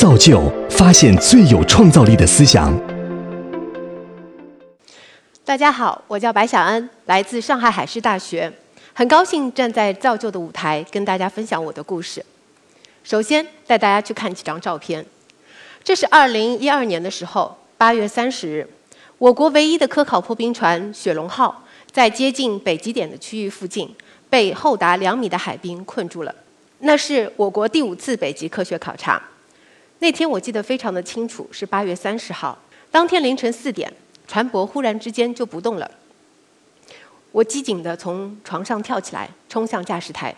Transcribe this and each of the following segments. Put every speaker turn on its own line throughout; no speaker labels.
造就发现最有创造力的思想。
大家好，我叫白小安，来自上海海事大学，很高兴站在造就的舞台跟大家分享我的故事。首先带大家去看几张照片，这是二零一二年的时候，八月三十日，我国唯一的科考破冰船“雪龙号”在接近北极点的区域附近，被厚达两米的海冰困住了。那是我国第五次北极科学考察。那天我记得非常的清楚，是八月三十号。当天凌晨四点，船舶忽然之间就不动了。我机警地从床上跳起来，冲向驾驶台。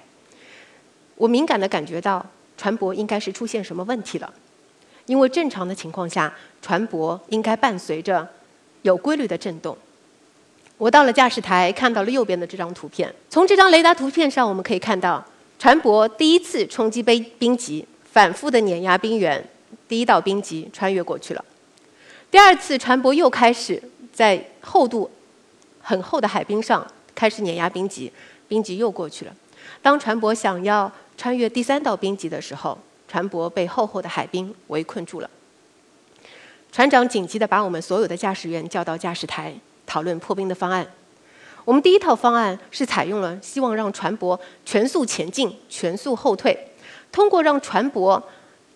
我敏感地感觉到船舶应该是出现什么问题了，因为正常的情况下，船舶应该伴随着有规律的震动。我到了驾驶台，看到了右边的这张图片。从这张雷达图片上，我们可以看到。船舶第一次冲击冰冰极，反复的碾压冰原，第一道冰极穿越过去了。第二次，船舶又开始在厚度很厚的海冰上开始碾压冰极，冰极又过去了。当船舶想要穿越第三道冰极的时候，船舶被厚厚的海冰围困住了。船长紧急地把我们所有的驾驶员叫到驾驶台，讨论破冰的方案。我们第一套方案是采用了希望让船舶全速前进、全速后退，通过让船舶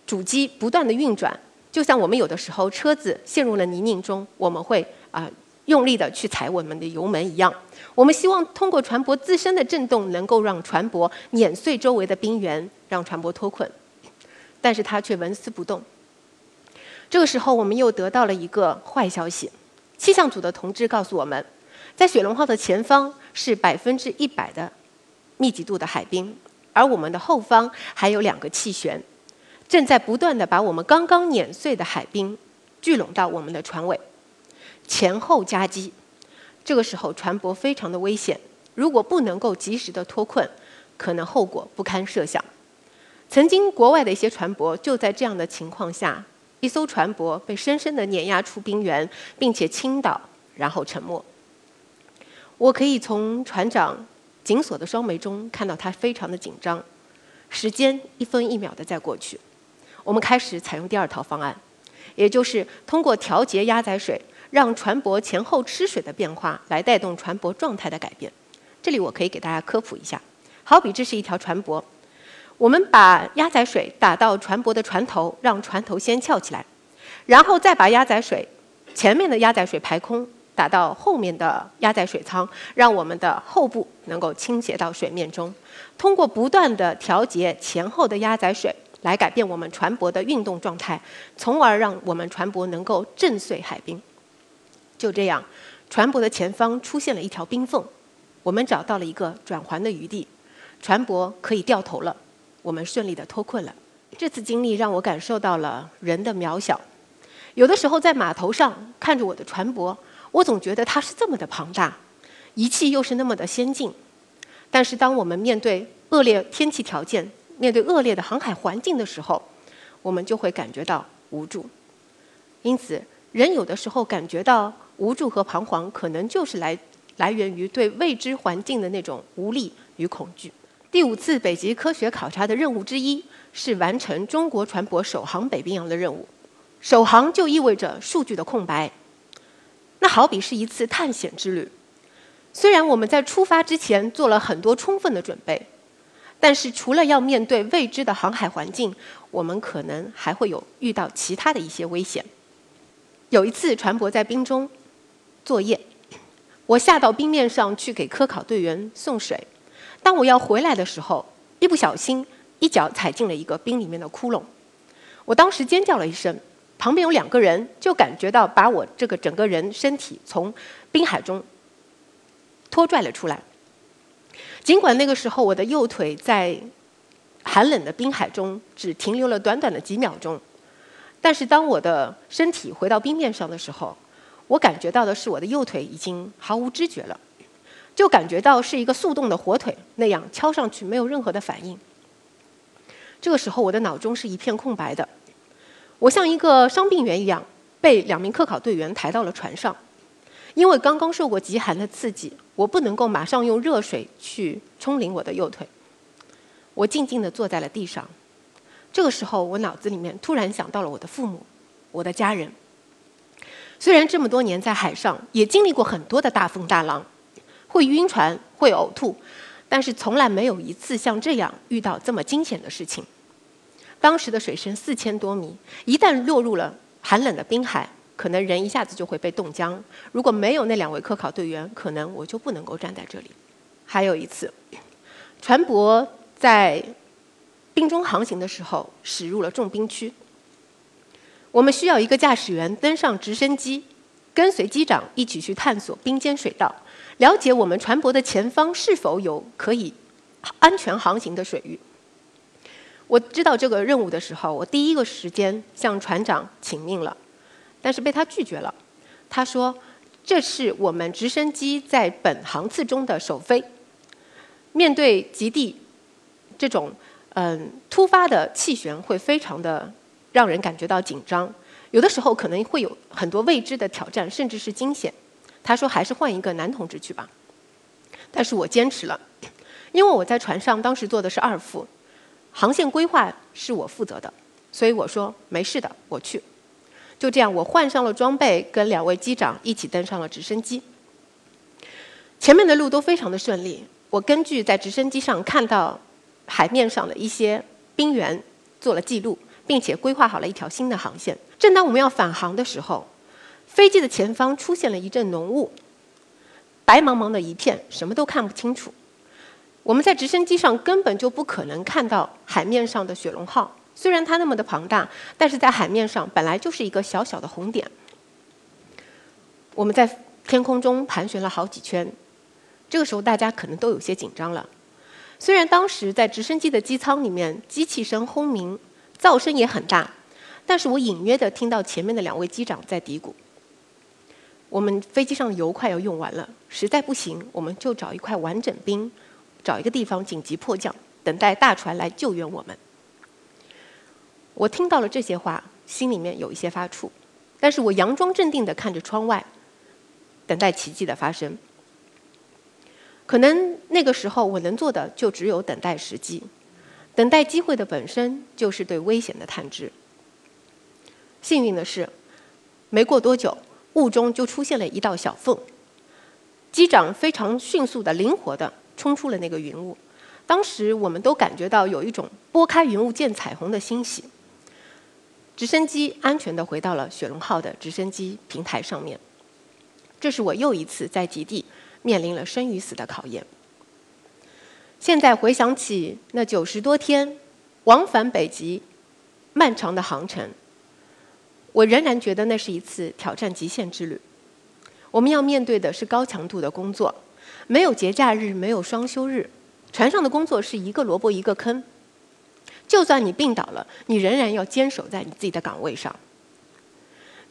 主机不断的运转，就像我们有的时候车子陷入了泥泞中，我们会啊用力的去踩我们的油门一样。我们希望通过船舶自身的震动，能够让船舶碾碎周围的冰原，让船舶脱困。但是它却纹丝不动。这个时候，我们又得到了一个坏消息，气象组的同志告诉我们。在雪龙号的前方是百分之一百的密集度的海冰，而我们的后方还有两个气旋，正在不断的把我们刚刚碾碎的海冰聚拢到我们的船尾，前后夹击。这个时候船舶非常的危险，如果不能够及时的脱困，可能后果不堪设想。曾经国外的一些船舶就在这样的情况下，一艘船舶被深深的碾压出冰原，并且倾倒，然后沉没。我可以从船长紧锁的双眉中看到他非常的紧张，时间一分一秒的在过去。我们开始采用第二套方案，也就是通过调节压载水，让船舶前后吃水的变化来带动船舶状态的改变。这里我可以给大家科普一下，好比这是一条船舶，我们把压载水打到船舶的船头，让船头先翘起来，然后再把压载水前面的压载水排空。打到后面的压载水舱，让我们的后部能够倾斜到水面中。通过不断的调节前后的压载水，来改变我们船舶的运动状态，从而让我们船舶能够震碎海冰。就这样，船舶的前方出现了一条冰缝，我们找到了一个转环的余地，船舶可以掉头了。我们顺利的脱困了。这次经历让我感受到了人的渺小。有的时候在码头上看着我的船舶。我总觉得它是这么的庞大，仪器又是那么的先进，但是当我们面对恶劣天气条件、面对恶劣的航海环境的时候，我们就会感觉到无助。因此，人有的时候感觉到无助和彷徨，可能就是来来源于对未知环境的那种无力与恐惧。第五次北极科学考察的任务之一是完成中国船舶首航北冰洋的任务。首航就意味着数据的空白。那好比是一次探险之旅，虽然我们在出发之前做了很多充分的准备，但是除了要面对未知的航海环境，我们可能还会有遇到其他的一些危险。有一次船舶在冰中作业，我下到冰面上去给科考队员送水，当我要回来的时候，一不小心一脚踩进了一个冰里面的窟窿，我当时尖叫了一声。旁边有两个人，就感觉到把我这个整个人身体从冰海中拖拽了出来。尽管那个时候我的右腿在寒冷的冰海中只停留了短短的几秒钟，但是当我的身体回到冰面上的时候，我感觉到的是我的右腿已经毫无知觉了，就感觉到是一个速冻的火腿那样敲上去没有任何的反应。这个时候我的脑中是一片空白的。我像一个伤病员一样，被两名科考队员抬到了船上。因为刚刚受过极寒的刺激，我不能够马上用热水去冲淋我的右腿。我静静地坐在了地上，这个时候，我脑子里面突然想到了我的父母，我的家人。虽然这么多年在海上也经历过很多的大风大浪，会晕船，会呕吐，但是从来没有一次像这样遇到这么惊险的事情。当时的水深四千多米，一旦落入了寒冷的冰海，可能人一下子就会被冻僵。如果没有那两位科考队员，可能我就不能够站在这里。还有一次，船舶在冰中航行的时候驶入了重冰区，我们需要一个驾驶员登上直升机，跟随机长一起去探索冰间水道，了解我们船舶的前方是否有可以安全航行的水域。我知道这个任务的时候，我第一个时间向船长请命了，但是被他拒绝了。他说：“这是我们直升机在本航次中的首飞。”面对极地这种嗯突发的气旋，会非常的让人感觉到紧张。有的时候可能会有很多未知的挑战，甚至是惊险。他说：“还是换一个男同志去吧。”但是我坚持了，因为我在船上当时坐的是二副，航线规划是我负责的，所以我说没事的，我去。就这样，我换上了装备，跟两位机长一起登上了直升机。前面的路都非常的顺利。我根据在直升机上看到海面上的一些冰原做了记录，并且规划好了一条新的航线。正当我们要返航的时候，飞机的前方出现了一阵浓雾，白茫茫的一片，什么都看不清楚。我们在直升机上根本就不可能看到海面上的雪龙号，虽然它那么的庞大，但是在海面上本来就是一个小小的红点。我们在天空中盘旋了好几圈。这个时候，大家可能都有些紧张了。虽然当时在直升机的机舱里面，机器声轰鸣，噪声也很大，但是我隐约的听到前面的两位机长在嘀咕：“我们飞机上的油快要用完了，实在不行，我们就找一块完整冰，找一个地方紧急迫降，等待大船来救援我们。”我听到了这些话，心里面有一些发怵，但是我佯装镇定的看着窗外，等待奇迹的发生。可能那个时候我能做的就只有等待时机，等待机会的本身就是对危险的探知。幸运的是，没过多久，雾中就出现了一道小缝，机长非常迅速的、灵活的冲出了那个云雾。当时我们都感觉到有一种拨开云雾见彩虹的欣喜。直升机安全的回到了雪龙号的直升机平台上面。这是我又一次在极地。面临了生与死的考验。现在回想起那九十多天往返北极漫长的航程，我仍然觉得那是一次挑战极限之旅。我们要面对的是高强度的工作，没有节假日，没有双休日，船上的工作是一个萝卜一个坑。就算你病倒了，你仍然要坚守在你自己的岗位上。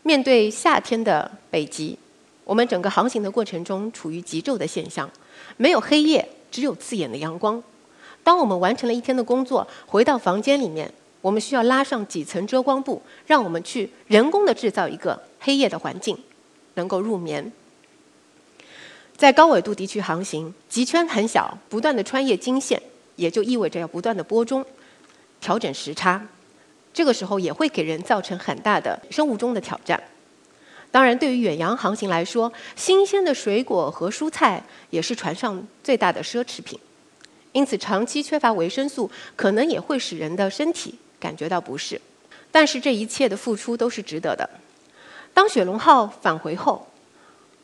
面对夏天的北极。我们整个航行的过程中处于极昼的现象，没有黑夜，只有刺眼的阳光。当我们完成了一天的工作，回到房间里面，我们需要拉上几层遮光布，让我们去人工的制造一个黑夜的环境，能够入眠。在高纬度地区航行，极圈很小，不断的穿越经线，也就意味着要不断的播钟，调整时差。这个时候也会给人造成很大的生物钟的挑战。当然，对于远洋航行来说，新鲜的水果和蔬菜也是船上最大的奢侈品。因此，长期缺乏维生素，可能也会使人的身体感觉到不适。但是，这一切的付出都是值得的。当雪龙号返回后，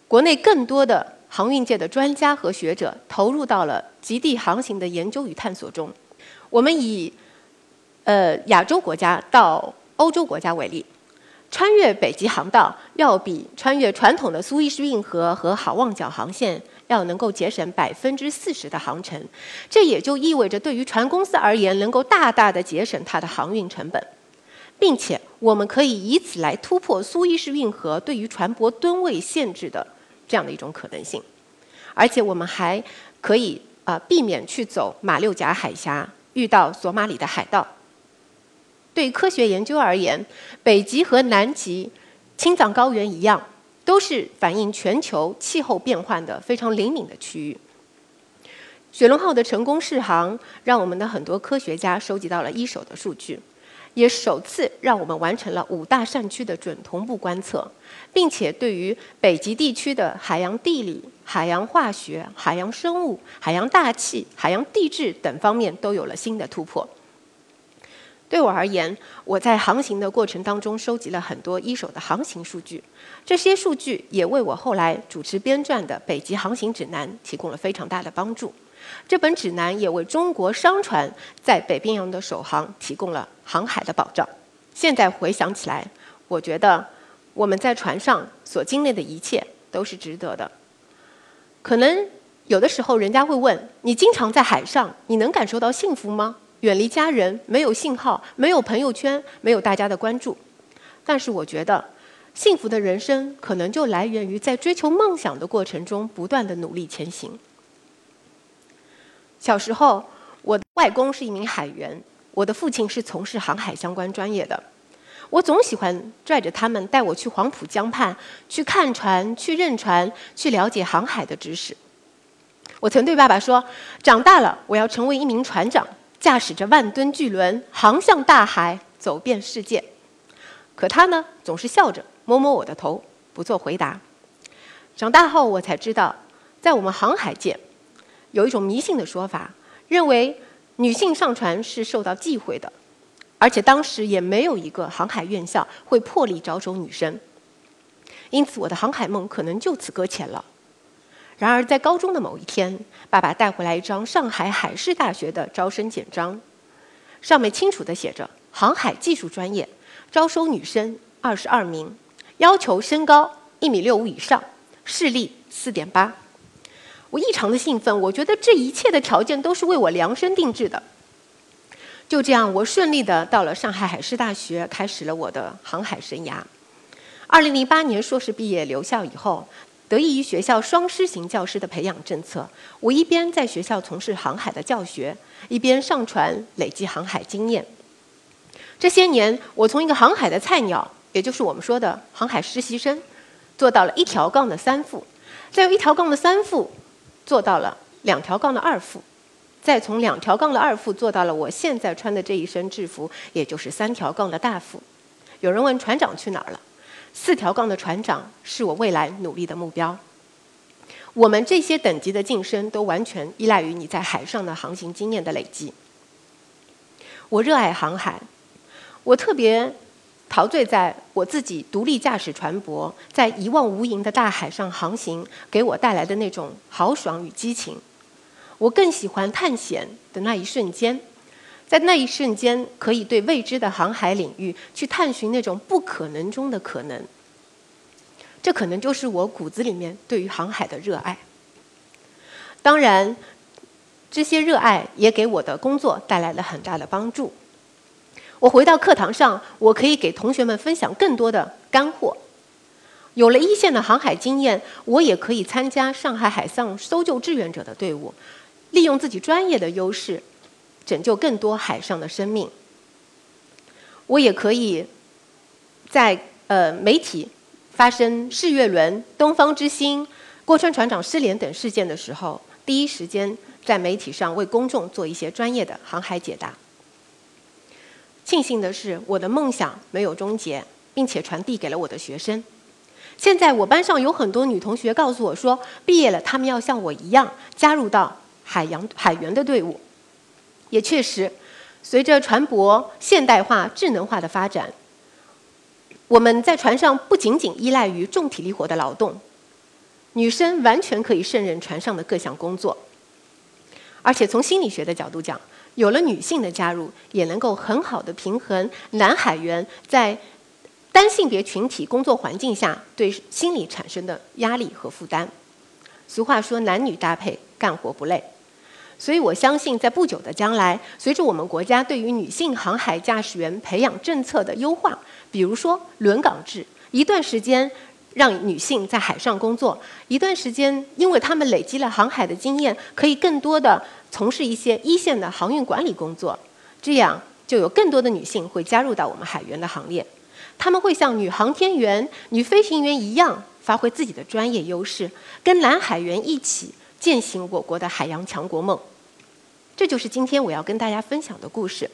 国内更多的航运界的专家和学者投入到了极地航行的研究与探索中。我们以呃亚洲国家到欧洲国家为例。穿越北极航道要比穿越传统的苏伊士运河和好望角航线要能够节省百分之四十的航程，这也就意味着对于船公司而言，能够大大的节省它的航运成本，并且我们可以以此来突破苏伊士运河对于船舶吨位限制的这样的一种可能性，而且我们还可以啊避免去走马六甲海峡，遇到索马里的海盗。对科学研究而言，北极和南极、青藏高原一样，都是反映全球气候变换的非常灵敏的区域。雪龙号的成功试航，让我们的很多科学家收集到了一手的数据。也首次让我们完成了五大扇区的准同步观测，并且对于北极地区的海洋地理、海洋化学、海洋生物、海洋大气、海洋地质等方面都有了新的突破。对我而言，我在航行的过程当中收集了很多一手的航行数据，这些数据也为我后来主持编撰的《北极航行指南》提供了非常大的帮助。这本指南也为中国商船在北冰洋的首航提供了航海的保障。现在回想起来，我觉得我们在船上所经历的一切都是值得的。可能有的时候人家会问：你经常在海上，你能感受到幸福吗？远离家人，没有信号，没有朋友圈，没有大家的关注。但是我觉得，幸福的人生可能就来源于在追求梦想的过程中不断的努力前行。小时候，我的外公是一名海员，我的父亲是从事航海相关专业的。我总喜欢拽着他们带我去黄浦江畔，去看船，去认船，去了解航海的知识。我曾对爸爸说：“长大了，我要成为一名船长。”驾驶着万吨巨轮，航向大海，走遍世界。可他呢，总是笑着摸摸我的头，不做回答。长大后，我才知道，在我们航海界，有一种迷信的说法，认为女性上船是受到忌讳的，而且当时也没有一个航海院校会破例招收女生。因此，我的航海梦可能就此搁浅了。然而，在高中的某一天，爸爸带回来一张上海海事大学的招生简章，上面清楚地写着：“航海技术专业招收女生二十二名，要求身高一米六五以上，视力四点八。”我异常的兴奋，我觉得这一切的条件都是为我量身定制的。就这样，我顺利的到了上海海事大学，开始了我的航海生涯。二零零八年硕士毕业留校以后。得益于学校双师型教师的培养政策，我一边在学校从事航海的教学，一边上船累积航海经验。这些年，我从一个航海的菜鸟，也就是我们说的航海实习生，做到了一条杠的三副，再由一条杠的三副做到了两条杠的二副，再从两条杠的二副做到了我现在穿的这一身制服，也就是三条杠的大副。有人问船长去哪儿了？四条杠的船长是我未来努力的目标。我们这些等级的晋升都完全依赖于你在海上的航行经验的累积。我热爱航海，我特别陶醉在我自己独立驾驶船舶，在一望无垠的大海上航行给我带来的那种豪爽与激情。我更喜欢探险的那一瞬间。在那一瞬间，可以对未知的航海领域去探寻那种不可能中的可能。这可能就是我骨子里面对于航海的热爱。当然，这些热爱也给我的工作带来了很大的帮助。我回到课堂上，我可以给同学们分享更多的干货。有了一线的航海经验，我也可以参加上海海上搜救志愿者的队伍，利用自己专业的优势。拯救更多海上的生命。我也可以在呃媒体发生世月轮、东方之星、郭川船长失联等事件的时候，第一时间在媒体上为公众做一些专业的航海解答。庆幸的是，我的梦想没有终结，并且传递给了我的学生。现在我班上有很多女同学告诉我说，毕业了，她们要像我一样加入到海洋海员的队伍。也确实，随着船舶现代化、智能化的发展，我们在船上不仅仅依赖于重体力活的劳动，女生完全可以胜任船上的各项工作。而且从心理学的角度讲，有了女性的加入，也能够很好的平衡男海员在单性别群体工作环境下对心理产生的压力和负担。俗话说，男女搭配，干活不累。所以我相信，在不久的将来，随着我们国家对于女性航海驾驶员培养政策的优化，比如说轮岗制，一段时间让女性在海上工作，一段时间因为她们累积了航海的经验，可以更多的从事一些一线的航运管理工作，这样就有更多的女性会加入到我们海员的行列，她们会像女航天员、女飞行员一样，发挥自己的专业优势，跟男海员一起。践行我国的海洋强国梦，这就是今天我要跟大家分享的故事。